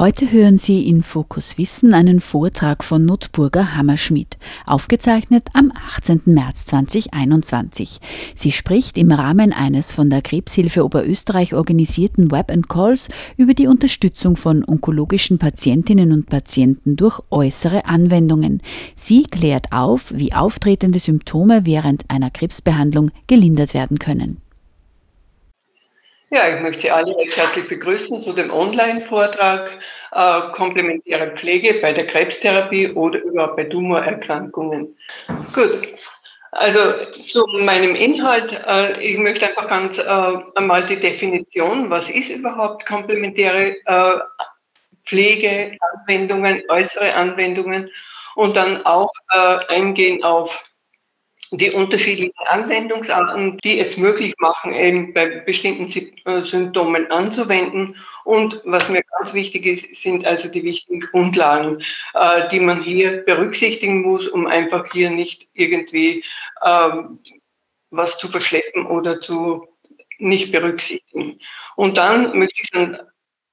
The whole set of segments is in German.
Heute hören Sie in Fokus Wissen einen Vortrag von Notburger Hammerschmidt, aufgezeichnet am 18. März 2021. Sie spricht im Rahmen eines von der Krebshilfe Oberösterreich organisierten Web Calls über die Unterstützung von onkologischen Patientinnen und Patienten durch äußere Anwendungen. Sie klärt auf, wie auftretende Symptome während einer Krebsbehandlung gelindert werden können. Ja, ich möchte Sie alle recht herzlich begrüßen zu dem Online-Vortrag äh, Komplementäre Pflege bei der Krebstherapie oder überhaupt bei Tumorerkrankungen. Gut, also zu meinem Inhalt. Äh, ich möchte einfach ganz äh, einmal die Definition, was ist überhaupt komplementäre äh, Pflege, Anwendungen, äußere Anwendungen und dann auch äh, eingehen auf die unterschiedlichen Anwendungsarten, die es möglich machen, eben bei bestimmten äh, Symptomen anzuwenden. Und was mir ganz wichtig ist, sind also die wichtigen Grundlagen, äh, die man hier berücksichtigen muss, um einfach hier nicht irgendwie ähm, was zu verschleppen oder zu nicht berücksichtigen. Und dann möchte ich dann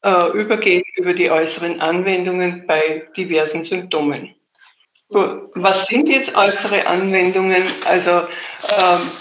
äh, übergehen über die äußeren Anwendungen bei diversen Symptomen. Was sind jetzt äußere Anwendungen? Also ähm,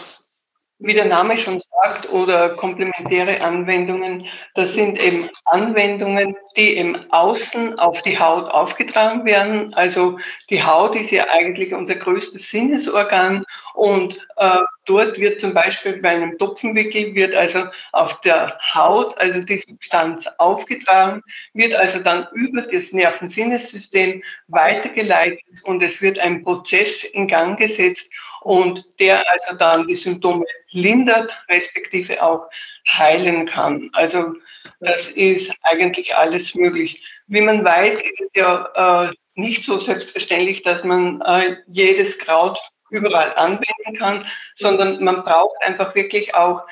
wie der Name schon sagt, oder komplementäre Anwendungen, das sind eben Anwendungen, die im Außen auf die Haut aufgetragen werden. Also die Haut ist ja eigentlich unser größtes Sinnesorgan und äh, dort wird zum Beispiel bei einem Topfenwickel wird also auf der Haut, also die Substanz aufgetragen, wird also dann über das Nervensinnessystem weitergeleitet und es wird ein Prozess in Gang gesetzt und der also dann die Symptome lindert, respektive auch heilen kann. Also das ist eigentlich alles möglich. Wie man weiß, ist es ja äh, nicht so selbstverständlich, dass man äh, jedes Kraut überall anwenden kann, sondern man braucht einfach wirklich auch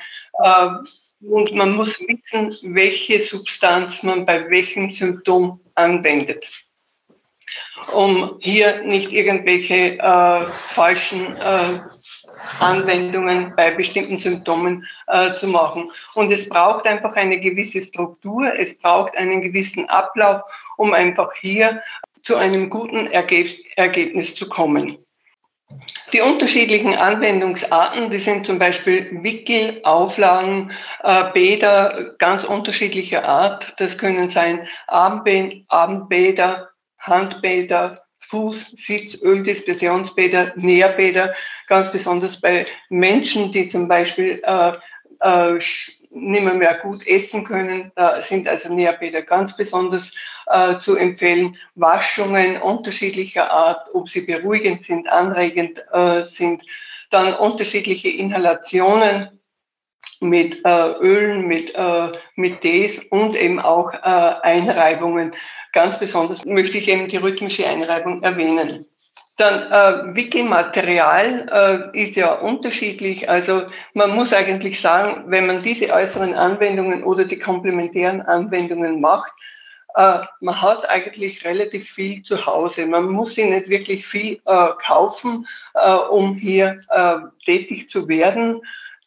äh, und man muss wissen, welche Substanz man bei welchem Symptom anwendet, um hier nicht irgendwelche äh, falschen äh, Anwendungen bei bestimmten Symptomen äh, zu machen. Und es braucht einfach eine gewisse Struktur, es braucht einen gewissen Ablauf, um einfach hier zu einem guten Ergeb Ergebnis zu kommen. Die unterschiedlichen Anwendungsarten, die sind zum Beispiel Wickel, Auflagen, äh, Bäder ganz unterschiedlicher Art. Das können sein Abendbäder, Handbäder, Fuß-, Sitz-, Öldispersionsbäder, Nährbäder, ganz besonders bei Menschen, die zum Beispiel äh, äh, nicht mehr, mehr gut essen können, da sind also Nährbäder ganz besonders äh, zu empfehlen. Waschungen unterschiedlicher Art, ob sie beruhigend sind, anregend äh, sind. Dann unterschiedliche Inhalationen mit äh, Ölen, mit, äh, mit Tees und eben auch äh, Einreibungen. Ganz besonders möchte ich eben die rhythmische Einreibung erwähnen. Dann äh, Wickelmaterial äh, ist ja unterschiedlich. Also man muss eigentlich sagen, wenn man diese äußeren Anwendungen oder die komplementären Anwendungen macht, äh, man hat eigentlich relativ viel zu Hause. Man muss sich nicht wirklich viel äh, kaufen, äh, um hier äh, tätig zu werden.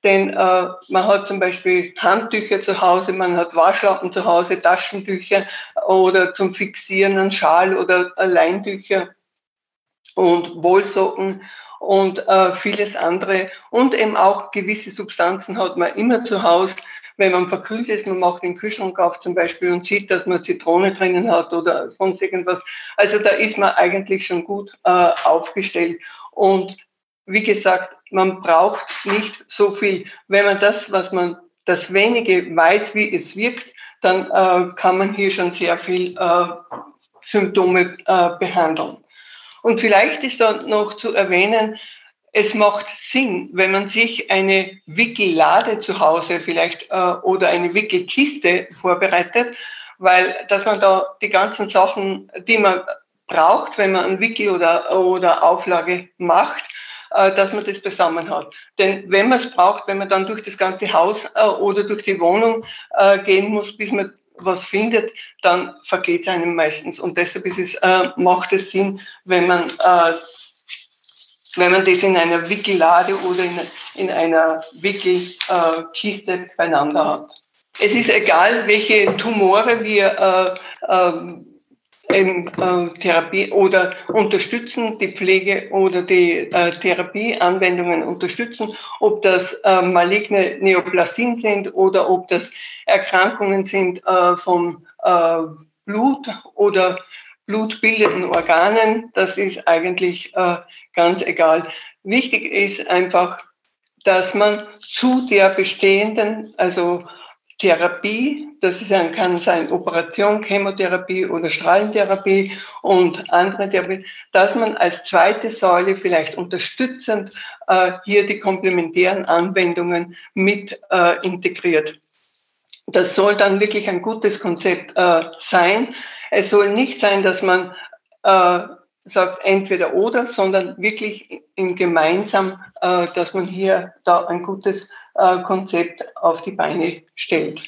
Denn äh, man hat zum Beispiel Handtücher zu Hause, man hat Waschlappen zu Hause, Taschentücher oder zum Fixieren einen Schal oder Leintücher und Wollsocken und äh, vieles andere. Und eben auch gewisse Substanzen hat man immer zu Hause. Wenn man verkühlt ist, man macht den Kühlschrank auf zum Beispiel und sieht, dass man Zitrone drinnen hat oder sonst irgendwas. Also da ist man eigentlich schon gut äh, aufgestellt. Und wie gesagt, man braucht nicht so viel. Wenn man das, was man, das wenige weiß, wie es wirkt, dann äh, kann man hier schon sehr viel äh, Symptome äh, behandeln. Und vielleicht ist da noch zu erwähnen, es macht Sinn, wenn man sich eine Wickellade zu Hause vielleicht äh, oder eine Wickelkiste vorbereitet, weil dass man da die ganzen Sachen, die man braucht, wenn man ein Wickel oder, oder Auflage macht, äh, dass man das beisammen hat. Denn wenn man es braucht, wenn man dann durch das ganze Haus äh, oder durch die Wohnung äh, gehen muss, bis man was findet, dann vergeht es einem meistens. Und deshalb ist es, äh, macht es Sinn, wenn man, äh, wenn man das in einer Wickellade oder in, in einer Wickelkiste äh, beieinander hat. Es ist egal, welche Tumore wir in, äh, Therapie oder unterstützen, die Pflege oder die äh, Therapieanwendungen unterstützen, ob das äh, maligne Neoplasien sind oder ob das Erkrankungen sind äh, vom äh, Blut oder blutbildenden Organen, das ist eigentlich äh, ganz egal. Wichtig ist einfach, dass man zu der bestehenden, also Therapie, das ist ein, kann sein Operation, Chemotherapie oder Strahlentherapie und andere Therapie, dass man als zweite Säule vielleicht unterstützend äh, hier die komplementären Anwendungen mit äh, integriert. Das soll dann wirklich ein gutes Konzept äh, sein. Es soll nicht sein, dass man äh, sagt entweder oder, sondern wirklich in gemeinsam, äh, dass man hier da ein gutes äh, Konzept auf die Beine stellt.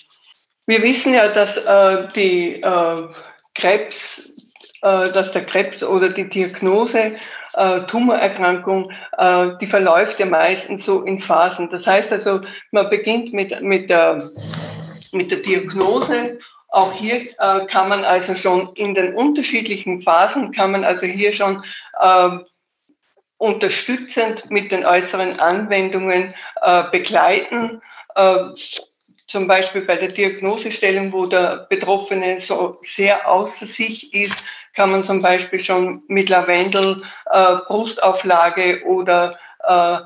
Wir wissen ja, dass äh, die äh, Krebs, dass der Krebs oder die Diagnose Tumorerkrankung, die verläuft ja meistens so in Phasen. Das heißt also, man beginnt mit, mit der mit der Diagnose auch hier kann man also schon in den unterschiedlichen Phasen, kann man also hier schon unterstützend mit den äußeren Anwendungen äh, begleiten. Äh, zum Beispiel bei der Diagnosestellung, wo der Betroffene so sehr außer sich ist, kann man zum Beispiel schon mit Lavendel äh, Brustauflage oder äh,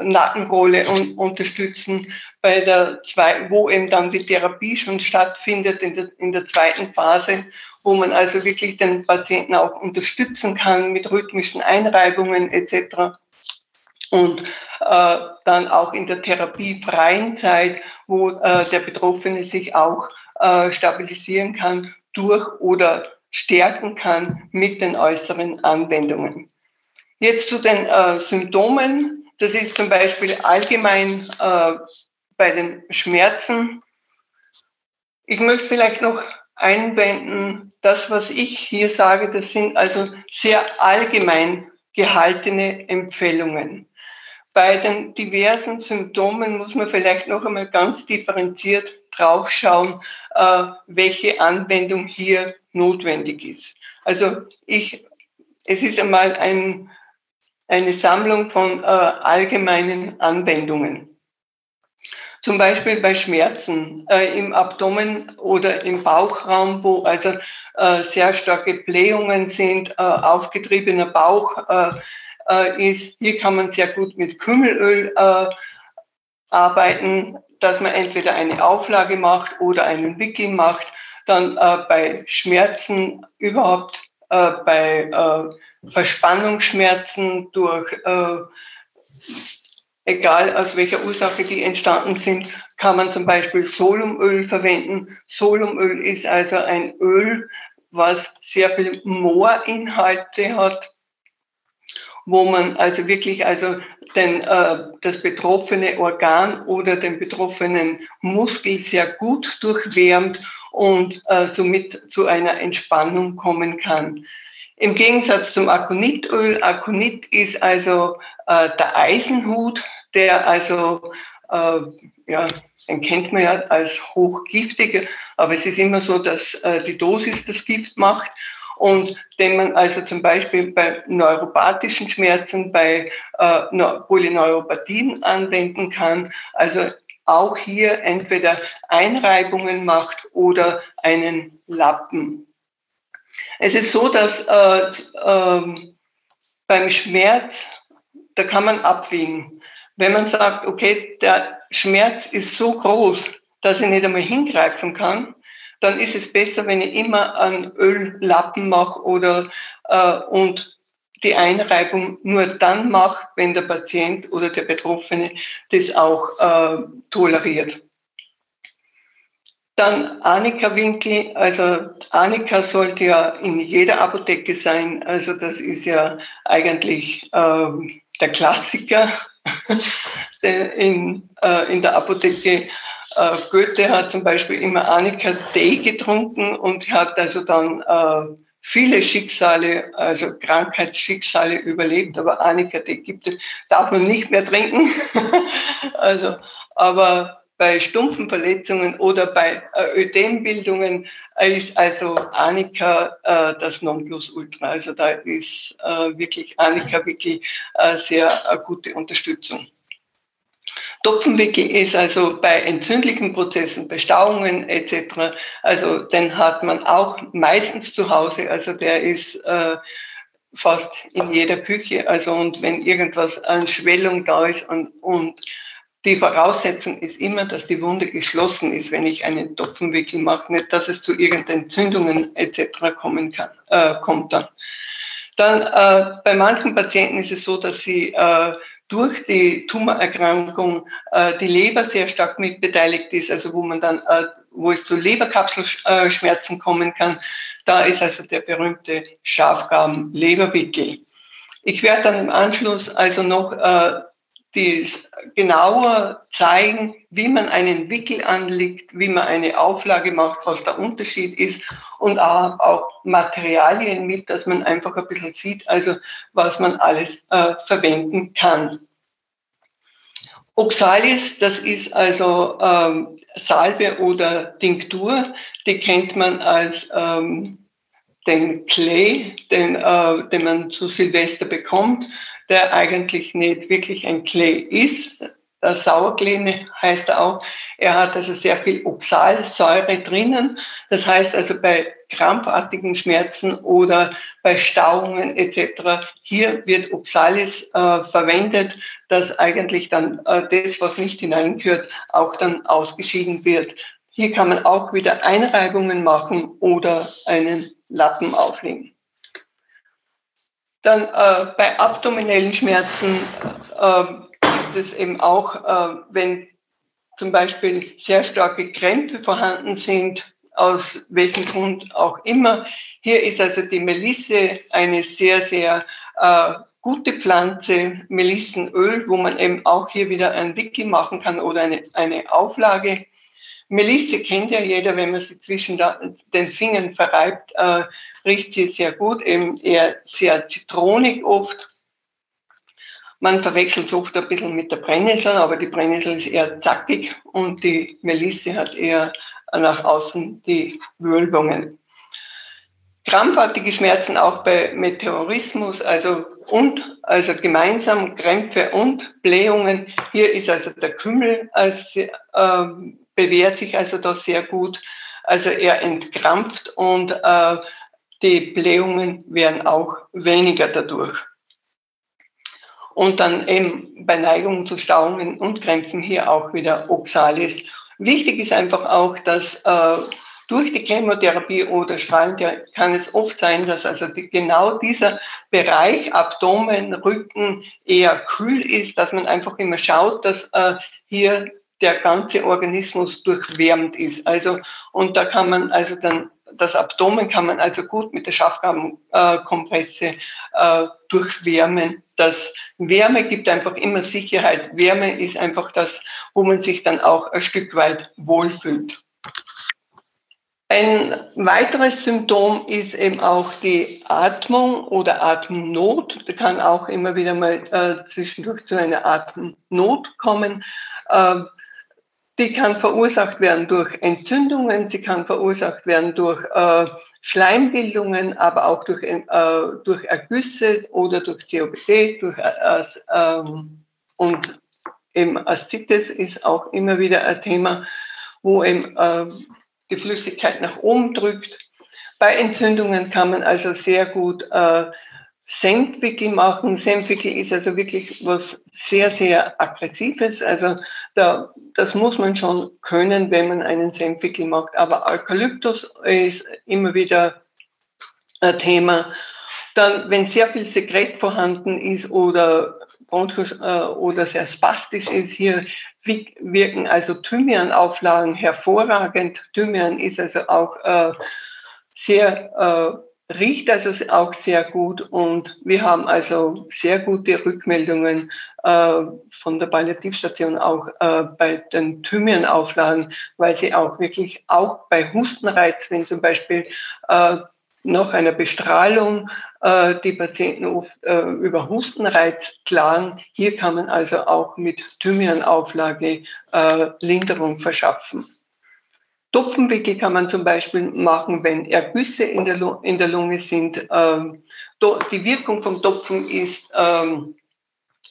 Nackenrolle un unterstützen, bei der zwei, wo eben dann die Therapie schon stattfindet in der, in der zweiten Phase, wo man also wirklich den Patienten auch unterstützen kann mit rhythmischen Einreibungen etc. Und äh, dann auch in der therapiefreien Zeit, wo äh, der Betroffene sich auch äh, stabilisieren kann durch oder stärken kann mit den äußeren Anwendungen. Jetzt zu den äh, Symptomen das ist zum Beispiel allgemein äh, bei den Schmerzen. Ich möchte vielleicht noch einwenden, das, was ich hier sage, das sind also sehr allgemein gehaltene Empfehlungen. Bei den diversen Symptomen muss man vielleicht noch einmal ganz differenziert draufschauen, äh, welche Anwendung hier notwendig ist. Also ich, es ist einmal ein eine Sammlung von äh, allgemeinen Anwendungen. Zum Beispiel bei Schmerzen äh, im Abdomen oder im Bauchraum, wo also äh, sehr starke Blähungen sind, äh, aufgetriebener Bauch äh, äh, ist. Hier kann man sehr gut mit Kümmelöl arbeiten, dass man entweder eine Auflage macht oder einen Wickel macht. Dann bei Schmerzen überhaupt äh, bei äh, Verspannungsschmerzen durch, äh, egal aus welcher Ursache die entstanden sind, kann man zum Beispiel Solumöl verwenden. Solumöl ist also ein Öl, was sehr viel Moorinhalte hat wo man also wirklich also den, äh, das betroffene Organ oder den betroffenen Muskel sehr gut durchwärmt und äh, somit zu einer Entspannung kommen kann. Im Gegensatz zum Akonitöl, Akonit ist also äh, der Eisenhut, der also, äh, ja, den kennt man ja als hochgiftig, aber es ist immer so, dass äh, die Dosis das Gift macht und den man also zum Beispiel bei neuropathischen Schmerzen, bei äh, Polyneuropathien anwenden kann. Also auch hier entweder Einreibungen macht oder einen Lappen. Es ist so, dass äh, äh, beim Schmerz, da kann man abwiegen. Wenn man sagt, okay, der Schmerz ist so groß, dass ich nicht einmal hingreifen kann, dann ist es besser, wenn ich immer einen Öllappen mache oder äh, und die Einreibung nur dann mache, wenn der Patient oder der Betroffene das auch äh, toleriert. Dann Anika-Winkel, also Anika sollte ja in jeder Apotheke sein, also das ist ja eigentlich äh, der Klassiker in, äh, in der Apotheke. Äh, Goethe hat zum Beispiel immer Annika Tee getrunken und hat also dann äh, viele Schicksale, also Krankheitsschicksale überlebt, aber Annika Tee gibt es, darf man nicht mehr trinken. also, aber bei stumpfen Verletzungen oder bei äh, Ödembildungen ist also Annika äh, das Nonplusultra. Also da ist äh, wirklich Annika wirklich äh, sehr äh, gute Unterstützung. Topfenwickel ist also bei entzündlichen Prozessen, bei Stauungen etc., also den hat man auch meistens zu Hause, also der ist äh, fast in jeder Küche, also und wenn irgendwas an Schwellung da ist und, und die Voraussetzung ist immer, dass die Wunde geschlossen ist, wenn ich einen Topfenwickel mache, nicht, dass es zu irgendeinen Entzündungen etc. kommen kann, äh, kommt dann. Dann äh, bei manchen Patienten ist es so, dass sie äh, durch die Tumorerkrankung äh, die Leber sehr stark mitbeteiligt ist, also wo man dann, äh, wo es zu Leberkapselschmerzen kommen kann. Da ist also der berühmte Schafgarben-Leberwickel. Ich werde dann im Anschluss also noch äh, die genauer zeigen, wie man einen Wickel anlegt, wie man eine Auflage macht, was der Unterschied ist und auch, Materialien mit, dass man einfach ein bisschen sieht, also was man alles äh, verwenden kann. Oxalis, das ist also ähm, Salbe oder Tinktur, die kennt man als ähm, den Clay, den, äh, den man zu Silvester bekommt, der eigentlich nicht wirklich ein Clay ist. Der Sauerklee heißt er auch. Er hat also sehr viel Oxalsäure drinnen. Das heißt also bei krampfartigen Schmerzen oder bei Stauungen etc. Hier wird Oxalis äh, verwendet, dass eigentlich dann äh, das, was nicht hineingehört, auch dann ausgeschieden wird. Hier kann man auch wieder Einreibungen machen oder einen Lappen auflegen. Dann äh, bei abdominellen Schmerzen äh, gibt es eben auch, äh, wenn zum Beispiel sehr starke Krämpfe vorhanden sind, aus welchem Grund auch immer. Hier ist also die Melisse eine sehr, sehr äh, gute Pflanze, Melissenöl, wo man eben auch hier wieder einen Wickel machen kann oder eine, eine Auflage. Melisse kennt ja jeder, wenn man sie zwischen den Fingern verreibt, äh, riecht sie sehr gut, eben eher sehr zitronig oft. Man verwechselt es oft ein bisschen mit der Brennnessel, aber die Brennnessel ist eher zackig und die Melisse hat eher nach außen die Wölbungen. Krampfartige Schmerzen auch bei Meteorismus, also und also gemeinsam Krämpfe und Blähungen. Hier ist also der Kümmel als ähm, bewährt sich also da sehr gut. Also er entkrampft und äh, die Blähungen werden auch weniger dadurch. Und dann eben bei Neigungen zu Stauungen und Krämpfen hier auch wieder Oxalis. Wichtig ist einfach auch, dass äh, durch die Chemotherapie oder Strahlentherapie kann es oft sein, dass also die, genau dieser Bereich Abdomen, Rücken eher kühl ist, dass man einfach immer schaut, dass äh, hier der ganze Organismus durchwärmt ist. Also, und da kann man also dann, das Abdomen kann man also gut mit der Schaffgabenkompresse äh, durchwärmen. Das Wärme gibt einfach immer Sicherheit. Wärme ist einfach das, wo man sich dann auch ein Stück weit wohlfühlt. Ein weiteres Symptom ist eben auch die Atmung oder Atemnot. Da kann auch immer wieder mal äh, zwischendurch zu einer Atemnot kommen. Äh, die kann verursacht werden durch Entzündungen, sie kann verursacht werden durch äh, Schleimbildungen, aber auch durch, äh, durch Ergüsse oder durch COPD, durch, äh, ähm, und eben Aszites ist auch immer wieder ein Thema, wo eben äh, die Flüssigkeit nach oben drückt. Bei Entzündungen kann man also sehr gut äh, Senfwickel machen. Senfwickel ist also wirklich was sehr, sehr Aggressives. Also da, das muss man schon können, wenn man einen Senfwickel macht. Aber Eukalyptus ist immer wieder ein Thema. Dann, wenn sehr viel Sekret vorhanden ist oder äh, oder sehr spastisch ist, hier wirken also Thymianauflagen hervorragend. Thymian ist also auch äh, sehr äh, riecht also auch sehr gut und wir haben also sehr gute Rückmeldungen äh, von der Palliativstation auch äh, bei den Thymianauflagen, weil sie auch wirklich auch bei Hustenreiz, wenn zum Beispiel äh, nach einer Bestrahlung äh, die Patienten oft äh, über Hustenreiz klagen. Hier kann man also auch mit Thymianauflage äh, Linderung verschaffen. Topfenwickel kann man zum Beispiel machen, wenn Ergüsse in der, Lunge sind. Ähm, die Wirkung vom Topfen ist ähm,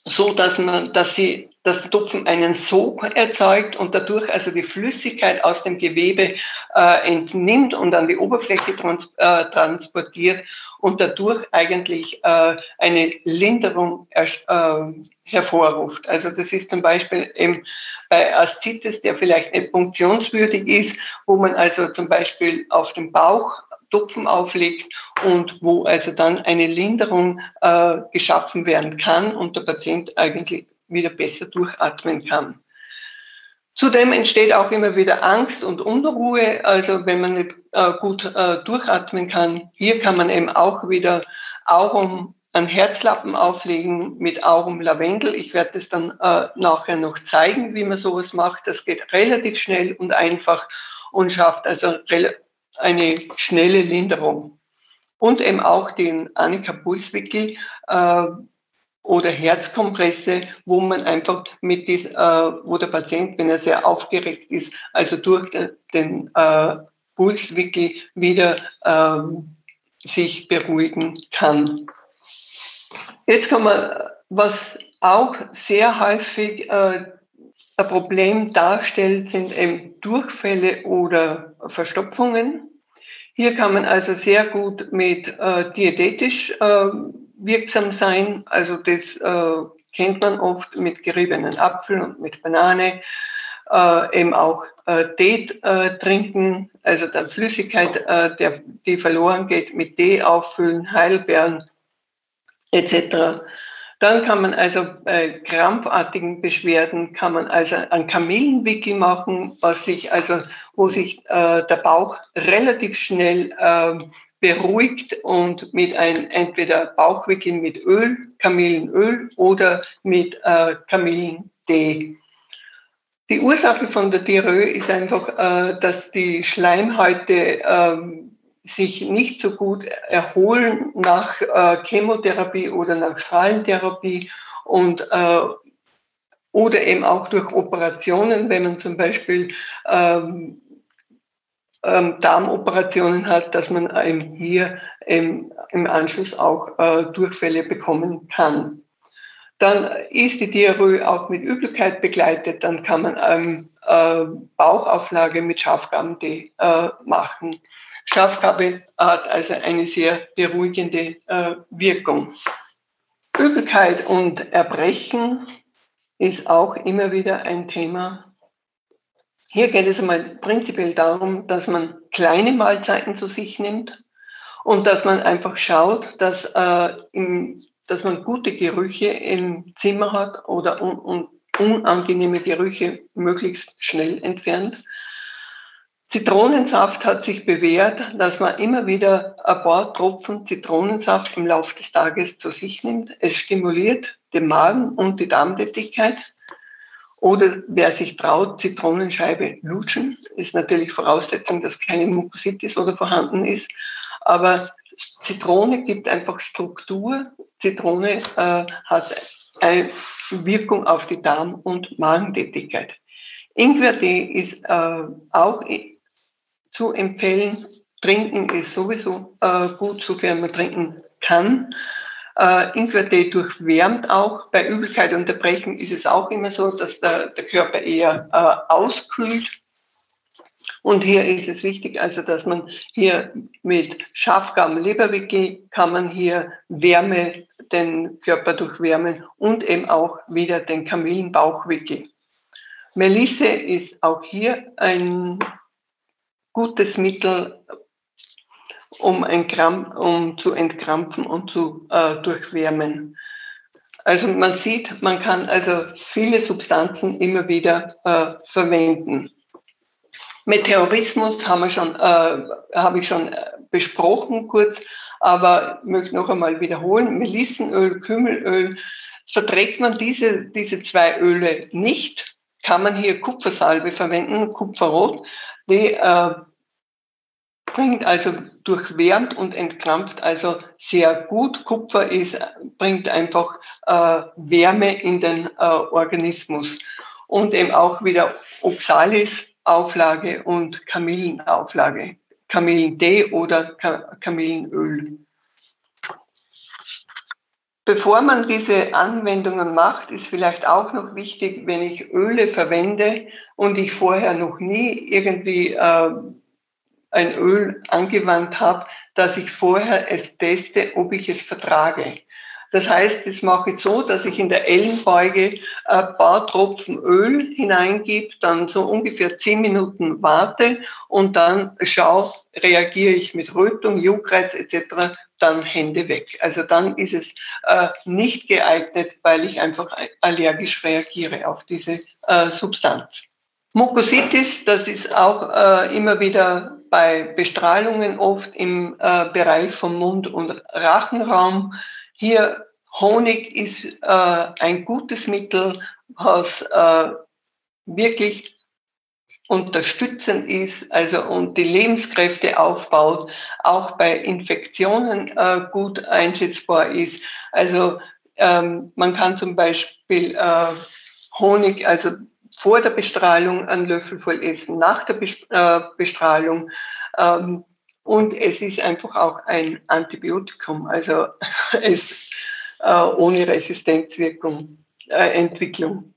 so, dass man, dass sie das Tupfen einen Sog erzeugt und dadurch also die Flüssigkeit aus dem Gewebe äh, entnimmt und an die Oberfläche trans äh, transportiert und dadurch eigentlich äh, eine Linderung äh, hervorruft. Also das ist zum Beispiel eben bei Aszites, der vielleicht nicht punktionswürdig ist, wo man also zum Beispiel auf dem Bauch Tupfen auflegt und wo also dann eine Linderung äh, geschaffen werden kann und der Patient eigentlich wieder besser durchatmen kann. Zudem entsteht auch immer wieder Angst und Unruhe, also wenn man nicht äh, gut äh, durchatmen kann. Hier kann man eben auch wieder Aurum an Herzlappen auflegen mit Aurum Lavendel. Ich werde das dann äh, nachher noch zeigen, wie man sowas macht. Das geht relativ schnell und einfach und schafft also eine schnelle Linderung. Und eben auch den Annika Pulswickel äh, oder Herzkompresse, wo man einfach mit dies, äh, wo der Patient, wenn er sehr aufgeregt ist, also durch den, äh, Pulswickel wieder äh, sich beruhigen kann. Jetzt kann man, was auch sehr häufig äh, ein Problem darstellt, sind eben Durchfälle oder Verstopfungen. Hier kann man also sehr gut mit äh, diätetisch äh, wirksam sein. Also das äh, kennt man oft mit geriebenen Apfel und mit Banane. Äh, eben auch äh, Tee äh, trinken, also der Flüssigkeit, der, die verloren geht, mit Tee auffüllen, Heilbeeren etc. Dann kann man also bei krampfartigen Beschwerden kann man also einen Kamillenwickel machen, was sich also, wo sich äh, der Bauch relativ schnell äh, beruhigt und mit einem entweder Bauchwickel mit Öl, Kamillenöl oder mit äh, Kamillentee. Die Ursache von der Diarrhoe ist einfach, äh, dass die Schleimhäute ähm, sich nicht so gut erholen nach äh, Chemotherapie oder nach Strahlentherapie und äh, oder eben auch durch Operationen, wenn man zum Beispiel ähm, ähm, Darmoperationen hat, dass man eben hier im, im Anschluss auch äh, Durchfälle bekommen kann. Dann ist die Diarrhoe auch mit Übelkeit begleitet, dann kann man ähm, äh, Bauchauflage mit Schafgabentee äh, machen. Schafgabe hat also eine sehr beruhigende äh, Wirkung. Übelkeit und Erbrechen ist auch immer wieder ein Thema. Hier geht es einmal prinzipiell darum, dass man kleine Mahlzeiten zu sich nimmt und dass man einfach schaut, dass, äh, im, dass man gute Gerüche im Zimmer hat oder un, un, unangenehme Gerüche möglichst schnell entfernt Zitronensaft hat sich bewährt, dass man immer wieder ein paar Tropfen Zitronensaft im Laufe des Tages zu sich nimmt. Es stimuliert den Magen und die Darmtätigkeit. Oder wer sich traut, Zitronenscheibe lutschen, ist natürlich Voraussetzung, dass keine Mukositis oder vorhanden ist. Aber Zitrone gibt einfach Struktur. Zitrone äh, hat eine Wirkung auf die Darm- und Magentätigkeit. Ingwertee ist äh, auch zu empfehlen. Trinken ist sowieso äh, gut, sofern man trinken kann. Äh, Ingwertee durchwärmt auch. Bei Übelkeit und Erbrechen ist es auch immer so, dass der, der Körper eher äh, auskühlt. Und hier ist es wichtig, also dass man hier mit Schafgaben Leberwickel kann man hier Wärme, den Körper durchwärmen und eben auch wieder den Kamillenbauchwickel. Melisse ist auch hier ein gutes Mittel, um, ein Krampf, um zu entkrampfen und zu äh, durchwärmen. Also man sieht, man kann also viele Substanzen immer wieder äh, verwenden. Meteorismus haben wir schon, äh, habe ich schon äh, besprochen kurz, aber möchte noch einmal wiederholen. Melissenöl, Kümmelöl, verträgt man diese, diese zwei Öle nicht, kann man hier Kupfersalbe verwenden, Kupferrot, die äh, bringt also durchwärmt und entkrampft also sehr gut. Kupfer ist, bringt einfach äh, Wärme in den äh, Organismus und eben auch wieder Oxalis-Auflage und Kamillenauflage, Kamillentee oder Kamillenöl. Bevor man diese Anwendungen macht, ist vielleicht auch noch wichtig, wenn ich Öle verwende und ich vorher noch nie irgendwie äh, ein Öl angewandt habe, dass ich vorher es teste, ob ich es vertrage. Das heißt, das mache ich so, dass ich in der Ellenbeuge ein paar Tropfen Öl hineingebe, dann so ungefähr zehn Minuten warte und dann schaue, reagiere ich mit Rötung, Juckreiz etc., dann Hände weg. Also dann ist es äh, nicht geeignet, weil ich einfach allergisch reagiere auf diese äh, Substanz. Mukositis, das ist auch äh, immer wieder bei Bestrahlungen oft im äh, Bereich vom Mund- und Rachenraum. Hier Honig ist äh, ein gutes Mittel, was äh, wirklich unterstützend ist, also und die Lebenskräfte aufbaut, auch bei Infektionen äh, gut einsetzbar ist. Also ähm, man kann zum Beispiel äh, Honig, also vor der Bestrahlung einen Löffel voll essen, nach der äh, Bestrahlung. Ähm, und es ist einfach auch ein Antibiotikum, also es äh, ohne Resistenzwirkung, äh, Entwicklung.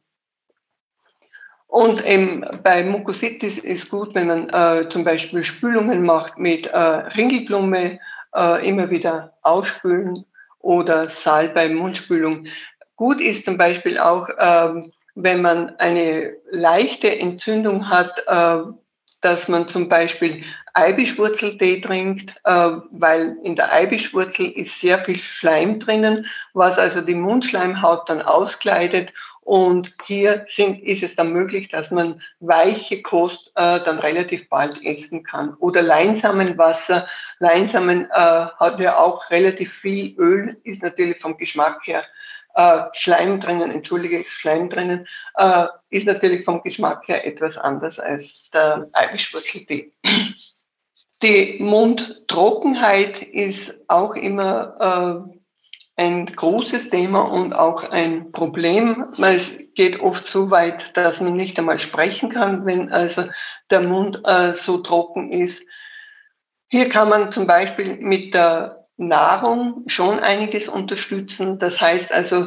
Und eben bei Mukositis ist gut, wenn man äh, zum Beispiel Spülungen macht mit äh, Ringelblume, äh, immer wieder ausspülen oder Salbei, Mundspülung. Gut ist zum Beispiel auch, ähm, wenn man eine leichte Entzündung hat, äh, dass man zum Beispiel Eibischwurzeltee trinkt, äh, weil in der Eibischwurzel ist sehr viel Schleim drinnen, was also die Mundschleimhaut dann auskleidet. Und hier sind, ist es dann möglich, dass man weiche Kost äh, dann relativ bald essen kann. Oder Leinsamenwasser. Leinsamen äh, hat ja auch relativ viel Öl, ist natürlich vom Geschmack her äh, Schleim drinnen, entschuldige, Schleim drinnen, äh, ist natürlich vom Geschmack her etwas anders als der Eibischwurzeltee. Die Mundtrockenheit ist auch immer äh, ein großes Thema und auch ein Problem. Es geht oft so weit, dass man nicht einmal sprechen kann, wenn also der Mund äh, so trocken ist. Hier kann man zum Beispiel mit der Nahrung schon einiges unterstützen. Das heißt also,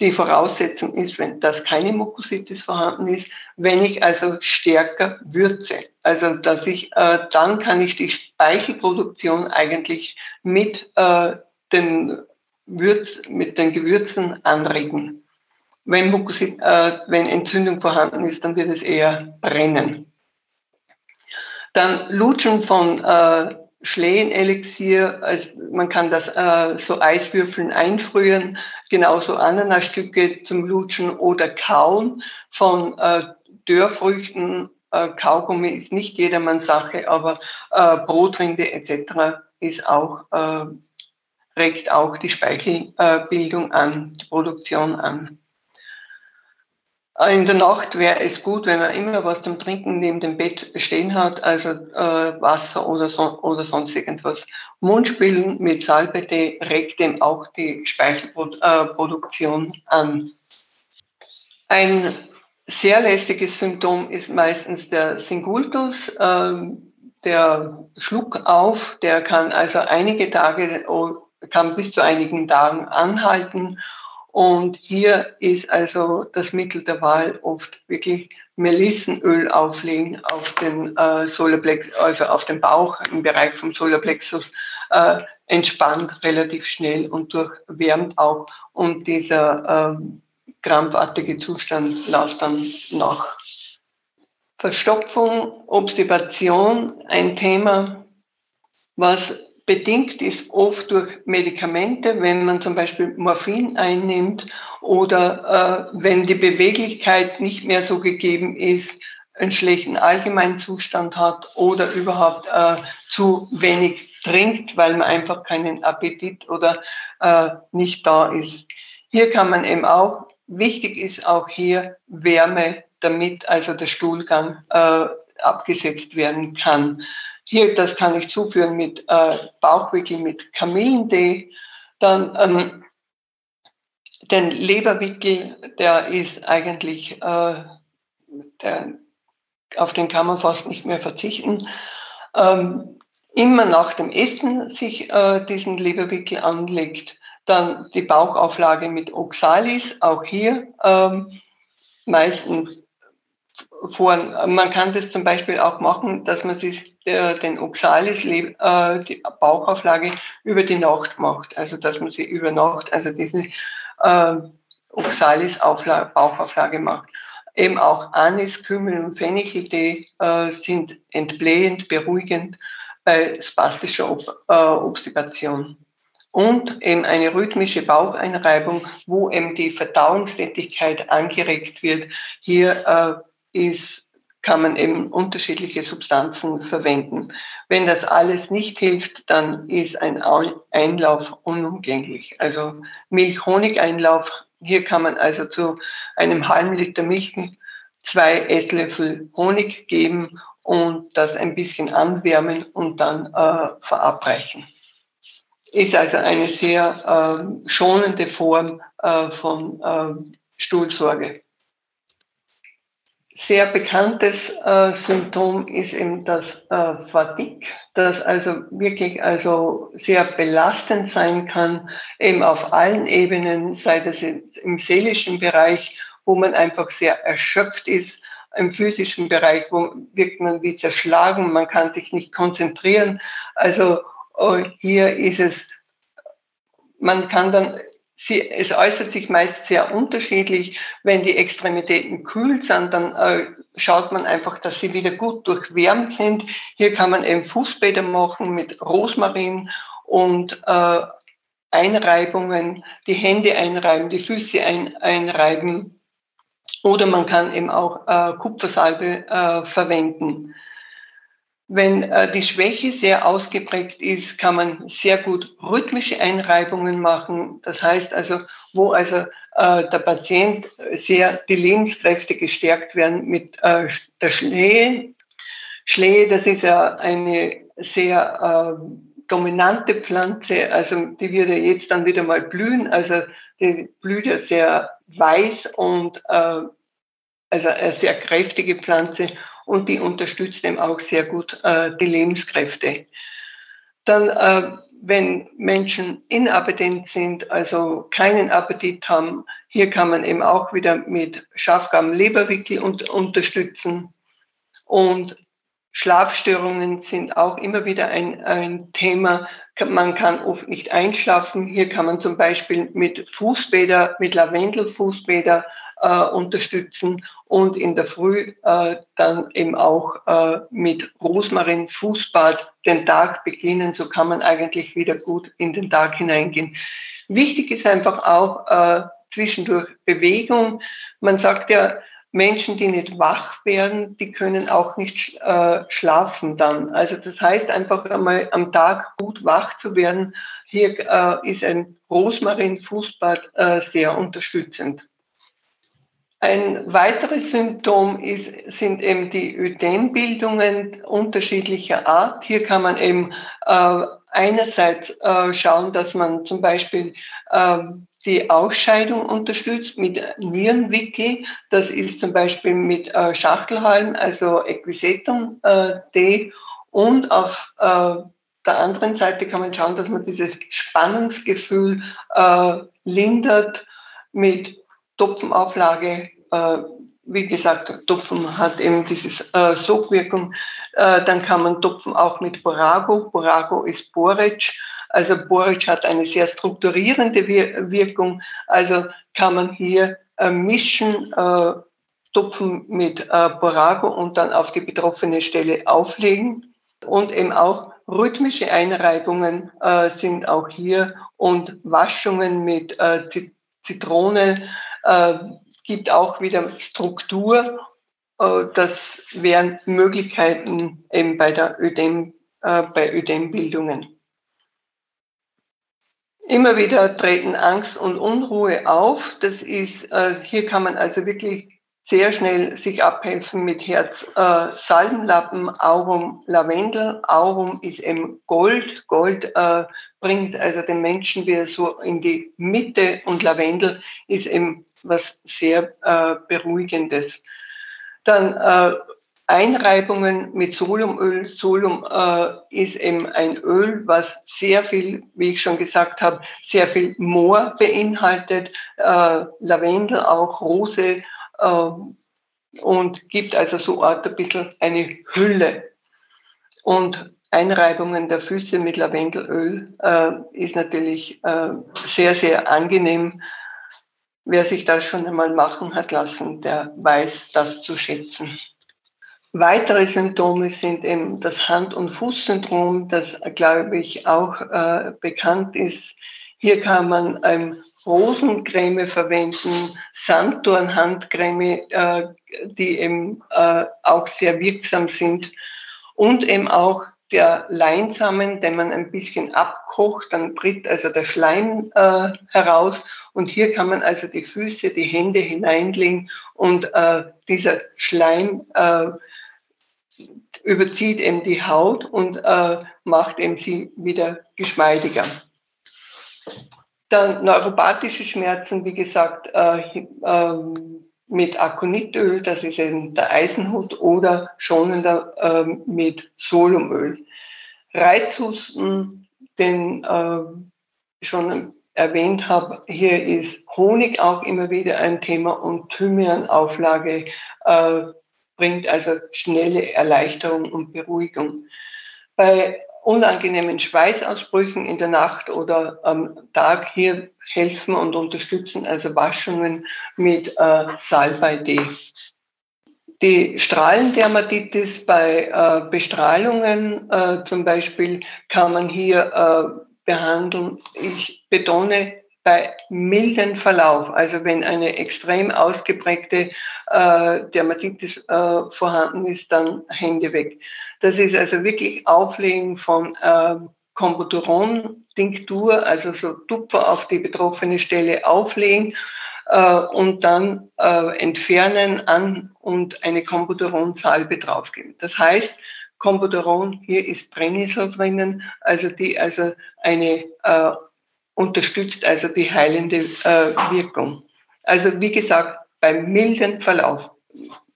die Voraussetzung ist, wenn das keine Mukositis vorhanden ist, wenn ich also stärker würze. Also dass ich äh, dann kann ich die Speichelproduktion eigentlich mit äh, den Würz, mit den Gewürzen anregen. Wenn, Mukosit, äh, wenn Entzündung vorhanden ist, dann wird es eher brennen. Dann Lutschen von äh, Schlehenelixier, also man kann das äh, so Eiswürfeln einfrieren, genauso Ananasstücke zum Lutschen oder Kauen von äh, Dörrfrüchten. Äh, Kaugummi ist nicht jedermanns Sache, aber äh, Brotrinde etc. ist auch, äh, regt auch die Speichelbildung an, die Produktion an. In der Nacht wäre es gut, wenn man immer was zum Trinken neben dem Bett stehen hat, also äh, Wasser oder, so, oder sonst irgendwas. Mundspülen mit Salbetee regt dem auch die Speichelproduktion äh, an. Ein sehr lästiges Symptom ist meistens der Singultus, äh, der Schluck auf, der kann also einige Tage, kann bis zu einigen Tagen anhalten und hier ist also das Mittel der Wahl oft wirklich Melissenöl auflegen auf den äh, Solarplex, also auf den Bauch im Bereich vom Solarplexus, äh, entspannt relativ schnell und durchwärmt auch. Und dieser äh, krampfartige Zustand lässt dann nach. Verstopfung, Obstipation, ein Thema, was bedingt ist oft durch Medikamente, wenn man zum Beispiel Morphin einnimmt oder äh, wenn die Beweglichkeit nicht mehr so gegeben ist, einen schlechten Allgemeinzustand hat oder überhaupt äh, zu wenig trinkt, weil man einfach keinen Appetit oder äh, nicht da ist. Hier kann man eben auch, wichtig ist auch hier Wärme, damit also der Stuhlgang äh, abgesetzt werden kann. Hier, das kann ich zuführen mit äh, Bauchwickel mit Kamillentee. Dann ähm, den Leberwickel, der ist eigentlich, äh, der, auf den kann man fast nicht mehr verzichten. Ähm, immer nach dem Essen sich äh, diesen Leberwickel anlegt. Dann die Bauchauflage mit Oxalis, auch hier ähm, meistens vor, man kann das zum Beispiel auch machen, dass man sich äh, den Oxalis, äh, die Bauchauflage über die Nacht macht. Also, dass man sie über Nacht, also diese äh, Oxalis Bauchauflage macht. Eben auch Anis, Kümmel und Fenicheltee äh, sind entblähend, beruhigend bei spastischer Ob äh, Obstipation. Und eben eine rhythmische Baucheinreibung, wo eben die Verdauungstätigkeit angeregt wird. Hier äh, ist, kann man eben unterschiedliche Substanzen verwenden. Wenn das alles nicht hilft, dann ist ein Einlauf unumgänglich. Also Milch-Honig-Einlauf, hier kann man also zu einem halben Liter Milch zwei Esslöffel Honig geben und das ein bisschen anwärmen und dann äh, verabreichen. Ist also eine sehr äh, schonende Form äh, von äh, Stuhlsorge sehr bekanntes äh, Symptom ist eben das äh, Fatigue, das also wirklich also sehr belastend sein kann, eben auf allen Ebenen, sei das im seelischen Bereich, wo man einfach sehr erschöpft ist, im physischen Bereich, wo wirkt man wie zerschlagen, man kann sich nicht konzentrieren. Also oh, hier ist es, man kann dann Sie, es äußert sich meist sehr unterschiedlich. Wenn die Extremitäten kühl sind, dann äh, schaut man einfach, dass sie wieder gut durchwärmt sind. Hier kann man eben Fußbäder machen mit Rosmarin und äh, Einreibungen, die Hände einreiben, die Füße ein, einreiben. Oder man kann eben auch äh, Kupfersalbe äh, verwenden. Wenn äh, die Schwäche sehr ausgeprägt ist, kann man sehr gut rhythmische Einreibungen machen. Das heißt also, wo also äh, der Patient sehr die Lebenskräfte gestärkt werden mit äh, der Schlehe. Schlehe, das ist ja eine sehr äh, dominante Pflanze, also die wird ja jetzt dann wieder mal blühen. Also die blüht ja sehr weiß und äh, also eine sehr kräftige Pflanze und die unterstützt eben auch sehr gut äh, die Lebenskräfte. Dann, äh, wenn Menschen inappetent sind, also keinen Appetit haben, hier kann man eben auch wieder mit Schafgarm-Leberwickel unterstützen. Und Schlafstörungen sind auch immer wieder ein, ein Thema. Man kann oft nicht einschlafen. Hier kann man zum Beispiel mit Fußbäder, mit Lavendelfußbäder äh, unterstützen und in der Früh äh, dann eben auch äh, mit Rosmarin Fußbad den Tag beginnen. So kann man eigentlich wieder gut in den Tag hineingehen. Wichtig ist einfach auch äh, zwischendurch Bewegung. Man sagt ja, Menschen, die nicht wach werden, die können auch nicht äh, schlafen dann. Also das heißt einfach einmal am Tag gut wach zu werden. Hier äh, ist ein Rosmarin-Fußbad äh, sehr unterstützend. Ein weiteres Symptom ist, sind eben die Ödembildungen unterschiedlicher Art. Hier kann man eben äh, einerseits äh, schauen, dass man zum Beispiel äh, die Ausscheidung unterstützt mit Nierenwickel. Das ist zum Beispiel mit äh, Schachtelhalm, also Equisetum äh, D. Und auf äh, der anderen Seite kann man schauen, dass man dieses Spannungsgefühl äh, lindert mit Topfenauflage. Äh, wie gesagt, Topfen hat eben diese äh, Sogwirkung. Dann kann man Topfen auch mit Borago. Borago ist Borage also Boric hat eine sehr strukturierende Wirkung. Also kann man hier äh, mischen, äh, Tupfen mit äh, Borago und dann auf die betroffene Stelle auflegen. Und eben auch rhythmische Einreibungen äh, sind auch hier und Waschungen mit äh, Zitrone äh, gibt auch wieder Struktur äh, das wären Möglichkeiten eben bei der Ödem, äh, bei Ödembildungen. Immer wieder treten Angst und Unruhe auf. Das ist, äh, hier kann man also wirklich sehr schnell sich abhelfen mit Herz äh, Salbenlappen, Aurum Lavendel. Aurum ist eben Gold. Gold äh, bringt also den Menschen wieder so in die Mitte und Lavendel ist eben was sehr äh, Beruhigendes. Dann äh, Einreibungen mit Solumöl. Solum äh, ist eben ein Öl, was sehr viel, wie ich schon gesagt habe, sehr viel Moor beinhaltet, äh, Lavendel auch, Rose ähm, und gibt also so Art ein bisschen eine Hülle. Und Einreibungen der Füße mit Lavendelöl äh, ist natürlich äh, sehr, sehr angenehm. Wer sich das schon einmal machen hat lassen, der weiß das zu schätzen. Weitere Symptome sind eben das Hand- und Fußsyndrom, das, glaube ich, auch äh, bekannt ist. Hier kann man ähm, Rosencreme verwenden, Sanddorn-Handcreme, äh, die eben äh, auch sehr wirksam sind und eben auch der Leinsamen, den man ein bisschen abkocht, dann tritt also der Schleim äh, heraus und hier kann man also die Füße, die Hände hineinlegen und äh, dieser Schleim äh, überzieht eben die Haut und äh, macht eben sie wieder geschmeidiger. Dann neuropathische Schmerzen, wie gesagt, äh, äh, mit Aconitöl, das ist eben der Eisenhut, oder schonender äh, mit Solumöl. Reizhusten, den äh, schon erwähnt habe, hier ist Honig auch immer wieder ein Thema und Thymianauflage äh, bringt also schnelle Erleichterung und Beruhigung. Bei unangenehmen Schweißausbrüchen in der Nacht oder am Tag hier helfen und unterstützen, also Waschungen mit äh, Salbei D. Die Strahlendermatitis bei äh, Bestrahlungen äh, zum Beispiel kann man hier äh, behandeln. Ich betone bei milden Verlauf, also wenn eine extrem ausgeprägte äh, Dermatitis äh, vorhanden ist, dann Hände weg. Das ist also wirklich Auflegen von äh, Kombuteron-Tinktur, also so Tupfer auf die betroffene Stelle auflegen äh, und dann äh, entfernen an und eine Kombuteron-Salbe draufgeben. Das heißt, Kombuteron, hier ist Brennnessel drinnen, also die also eine äh, unterstützt also die heilende äh, Wirkung. Also wie gesagt, beim milden Verlauf,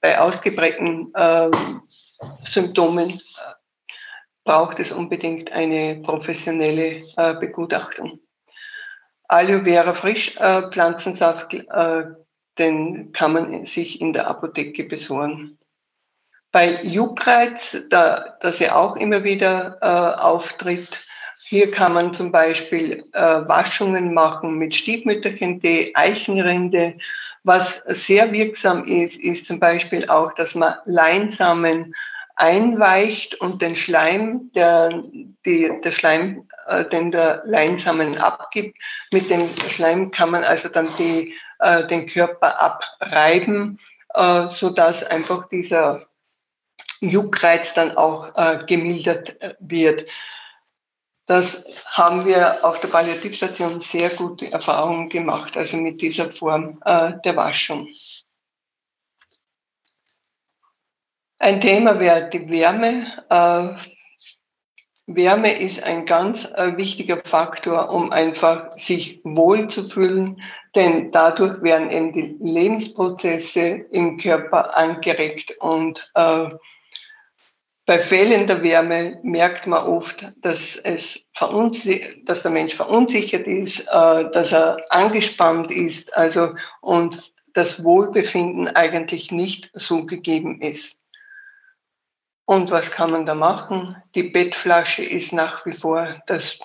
bei ausgeprägten äh, Symptomen äh, braucht es unbedingt eine professionelle äh, Begutachtung. Aloe Vera Frischpflanzensaft, äh, den kann man sich in der Apotheke besorgen. Bei Juckreiz, da, das ja auch immer wieder äh, auftritt, hier kann man zum Beispiel äh, Waschungen machen mit Stiefmütterchentee, Eichenrinde. Was sehr wirksam ist, ist zum Beispiel auch, dass man Leinsamen einweicht und den Schleim, der, die, der Schleim, äh, den der Leinsamen abgibt, mit dem Schleim kann man also dann die, äh, den Körper abreiben, äh, so dass einfach dieser Juckreiz dann auch äh, gemildert äh, wird. Das haben wir auf der Palliativstation sehr gute Erfahrungen gemacht, also mit dieser Form äh, der Waschung. Ein Thema wäre die Wärme. Äh, Wärme ist ein ganz äh, wichtiger Faktor, um einfach sich wohl zu fühlen, denn dadurch werden eben die Lebensprozesse im Körper angeregt und äh, bei fehlender Wärme merkt man oft, dass, es dass der Mensch verunsichert ist, äh, dass er angespannt ist also, und das Wohlbefinden eigentlich nicht so gegeben ist. Und was kann man da machen? Die Bettflasche ist nach wie vor das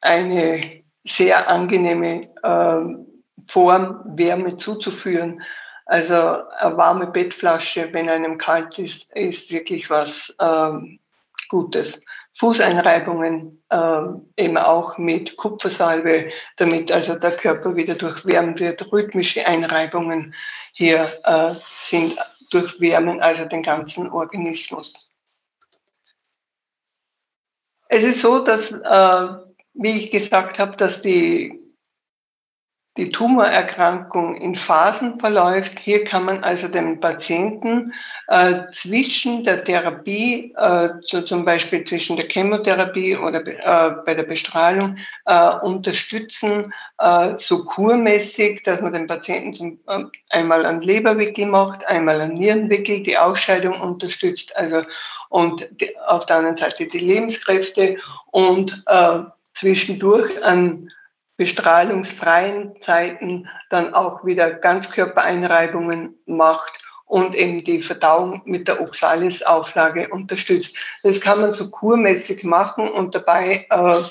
eine sehr angenehme äh, Form, Wärme zuzuführen. Also eine warme Bettflasche, wenn einem kalt ist, ist wirklich was ähm, Gutes. Fußeinreibungen äh, eben auch mit Kupfersalbe, damit also der Körper wieder durchwärmt wird. Rhythmische Einreibungen hier äh, sind durchwärmen, also den ganzen Organismus. Es ist so, dass, äh, wie ich gesagt habe, dass die die Tumorerkrankung in Phasen verläuft. Hier kann man also den Patienten äh, zwischen der Therapie, äh, so zum Beispiel zwischen der Chemotherapie oder äh, bei der Bestrahlung, äh, unterstützen, äh, so kurmäßig, dass man den Patienten zum, äh, einmal einen Leberwickel macht, einmal einen Nierenwickel, die Ausscheidung unterstützt, also und die, auf der anderen Seite die Lebenskräfte und zwischendurch ein bestrahlungsfreien Zeiten dann auch wieder Ganzkörpereinreibungen macht und eben die Verdauung mit der Oxalis-Auflage unterstützt. Das kann man so kurmäßig machen und dabei äh,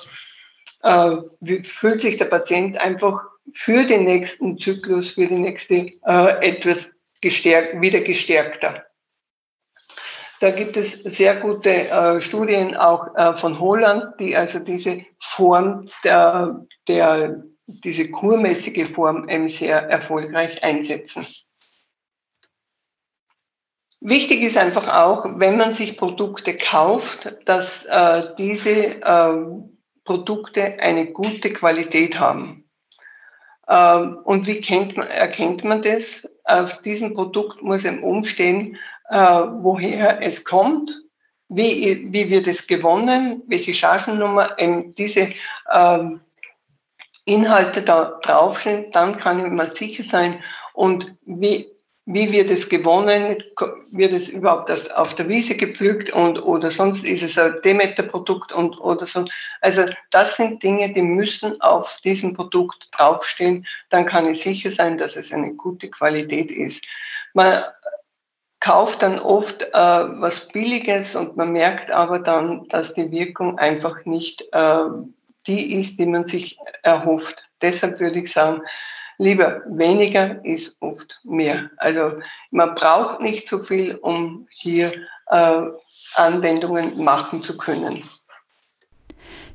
äh, fühlt sich der Patient einfach für den nächsten Zyklus, für die nächste äh, etwas gestärkt, wieder gestärkter. Da gibt es sehr gute äh, Studien auch äh, von Holland, die also diese Form der, der, diese kurmäßige Form eben sehr erfolgreich einsetzen. Wichtig ist einfach auch, wenn man sich Produkte kauft, dass äh, diese äh, Produkte eine gute Qualität haben. Ähm, und wie man, erkennt man das? Auf diesem Produkt muss eben umstehen, äh, woher es kommt, wie, wie wird es gewonnen, welche Chargennummer, eben diese ähm, Inhalte da drauf sind, dann kann ich mir sicher sein und wie, wie wird es gewonnen, wird es überhaupt auf der Wiese gepflückt und oder sonst ist es ein Demeter-Produkt und oder so. Also das sind Dinge, die müssen auf diesem Produkt draufstehen. Dann kann ich sicher sein, dass es eine gute Qualität ist. Man kauft dann oft äh, was Billiges und man merkt aber dann, dass die Wirkung einfach nicht äh, die ist, die man sich erhofft. Deshalb würde ich sagen, lieber weniger ist oft mehr. Also man braucht nicht so viel, um hier äh, Anwendungen machen zu können.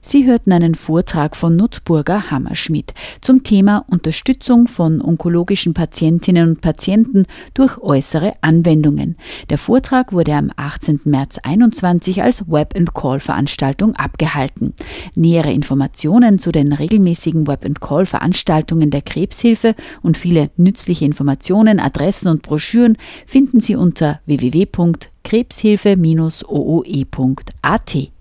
Sie hörten einen Vortrag von Nutzburger Hammerschmidt zum Thema Unterstützung von onkologischen Patientinnen und Patienten durch äußere Anwendungen. Der Vortrag wurde am 18. März 2021 als Web-and-Call-Veranstaltung abgehalten. Nähere Informationen zu den regelmäßigen Web-and-Call-Veranstaltungen der Krebshilfe und viele nützliche Informationen, Adressen und Broschüren finden Sie unter www.krebshilfe-ooe.at.